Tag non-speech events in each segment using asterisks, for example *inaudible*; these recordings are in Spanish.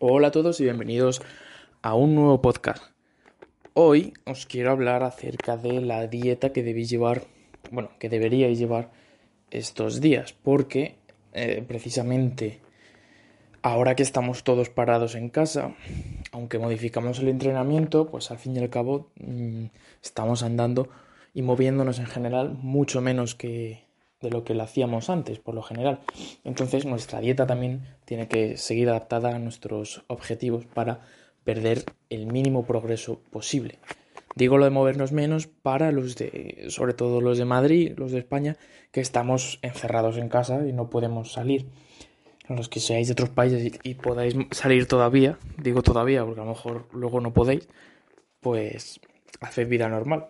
Hola a todos y bienvenidos a un nuevo podcast. Hoy os quiero hablar acerca de la dieta que debéis llevar, bueno, que deberíais llevar estos días, porque eh, precisamente ahora que estamos todos parados en casa, aunque modificamos el entrenamiento, pues al fin y al cabo mmm, estamos andando y moviéndonos en general mucho menos que, de lo que lo hacíamos antes, por lo general. Entonces nuestra dieta también tiene que seguir adaptada a nuestros objetivos para perder el mínimo progreso posible. Digo lo de movernos menos para los de, sobre todo los de Madrid, los de España, que estamos encerrados en casa y no podemos salir. Los que seáis de otros países y, podáis salir todavía, digo todavía porque a lo mejor luego no podéis, pues haced vida normal.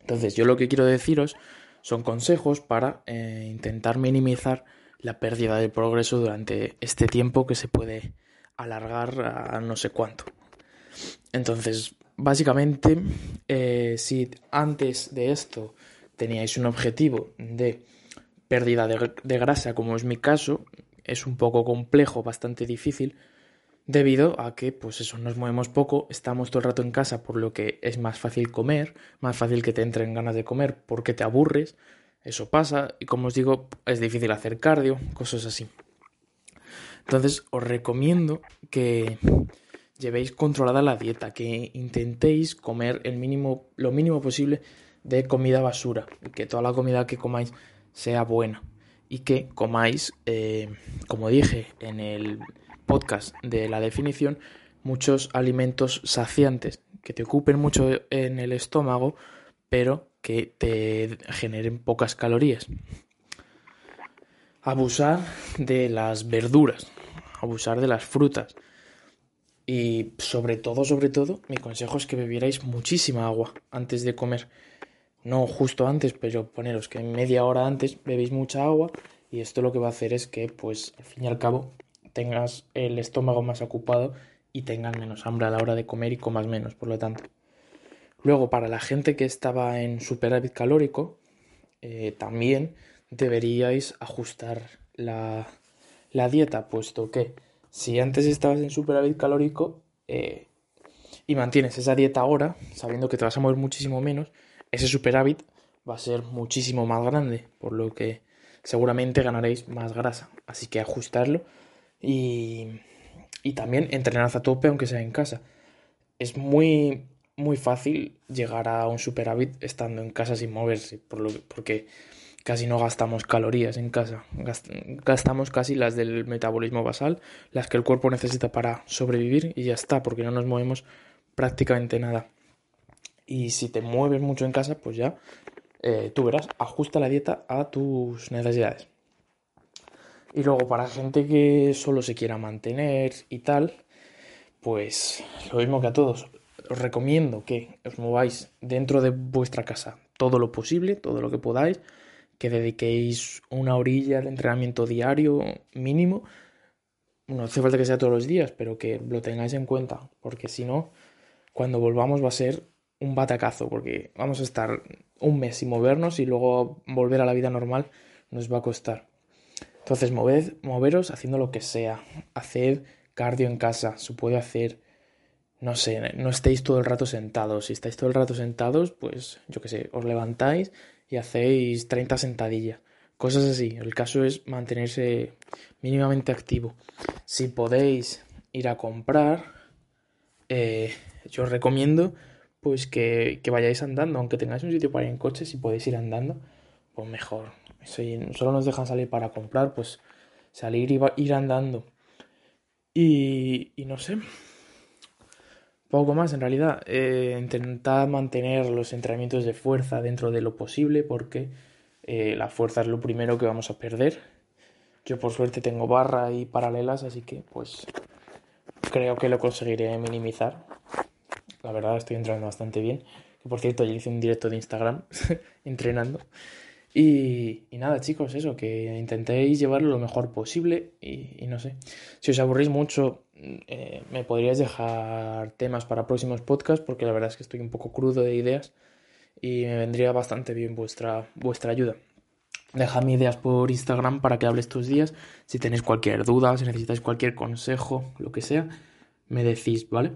Entonces yo lo que quiero deciros son consejos para eh, intentar minimizar la pérdida de progreso durante este tiempo que se puede alargar a no sé cuánto. Entonces, básicamente, eh, si antes de esto teníais un objetivo de pérdida de, de grasa, como es mi caso, es un poco complejo, bastante difícil, debido a que pues eso nos movemos poco, estamos todo el rato en casa por lo que es más fácil comer, más fácil que te entren ganas de comer porque te aburres, eso pasa y como os digo es difícil hacer cardio, cosas así. Entonces os recomiendo que llevéis controlada la dieta, que intentéis comer el mínimo, lo mínimo posible de comida basura, que toda la comida que comáis sea buena y que comáis, eh, como dije en el podcast de la definición muchos alimentos saciantes que te ocupen mucho en el estómago, pero que te generen pocas calorías. Abusar de las verduras, abusar de las frutas. Y sobre todo, sobre todo, mi consejo es que bebierais muchísima agua antes de comer. No justo antes, pero poneros que media hora antes bebéis mucha agua y esto lo que va a hacer es que, pues, al fin y al cabo, tengas el estómago más ocupado y tengas menos hambre a la hora de comer y comas menos, por lo tanto. Luego, para la gente que estaba en superávit calórico, eh, también deberíais ajustar la, la, dieta, puesto que si antes estabas en superávit calórico eh, y mantienes esa dieta ahora, sabiendo que te vas a mover muchísimo menos, ese superávit va a ser muchísimo más grande, por lo que seguramente ganaréis más grasa. Así que ajustarlo y, y también entrenar a tope aunque sea en casa. Es muy, muy fácil llegar a un superávit estando en casa sin moverse, por lo, porque casi no gastamos calorías en casa. Gastamos casi las del metabolismo basal, las que el cuerpo necesita para sobrevivir y ya está, porque no nos movemos prácticamente nada. Y si te mueves mucho en casa, pues ya eh, tú verás, ajusta la dieta a tus necesidades. Y luego para gente que solo se quiera mantener y tal, pues lo mismo que a todos. Os recomiendo que os mováis dentro de vuestra casa todo lo posible, todo lo que podáis, que dediquéis una orilla de entrenamiento diario mínimo. No hace falta que sea todos los días, pero que lo tengáis en cuenta, porque si no, cuando volvamos va a ser un batacazo, porque vamos a estar un mes sin movernos y luego volver a la vida normal nos va a costar. Entonces, moved, moveros haciendo lo que sea. Haced cardio en casa, se puede hacer. No sé, no estéis todo el rato sentados. Si estáis todo el rato sentados, pues yo qué sé, os levantáis y hacéis 30 sentadillas. Cosas así. El caso es mantenerse mínimamente activo. Si podéis ir a comprar, eh, yo os recomiendo pues que, que vayáis andando. Aunque tengáis un sitio para ir en coche, si podéis ir andando, pues mejor si solo nos dejan salir para comprar, pues salir y ir andando. Y, no sé, poco más en realidad. Eh, intentar mantener los entrenamientos de fuerza dentro de lo posible porque eh, la fuerza es lo primero que vamos a perder. Yo por suerte tengo barra y paralelas, así que pues creo que lo conseguiré minimizar. La verdad estoy entrando bastante bien. Que por cierto, yo hice un directo de Instagram *laughs* entrenando. Y, nada, chicos, eso, que intentéis llevarlo lo mejor posible y, no sé. Si os aburrís mucho, eh, me podríais dejar temas para próximos podcasts porque la verdad es que estoy un poco crudo de ideas y me vendría bastante bien vuestra, vuestra ayuda. Dejadme ideas por Instagram para que hable estos días. Si tenéis cualquier duda, si necesitáis cualquier consejo, lo que sea, me decís, ¿vale?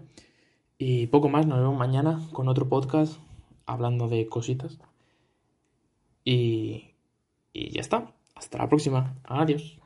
Y poco más, nos vemos mañana con otro podcast hablando de cositas. Y, ya está. Hasta la próxima. Adiós.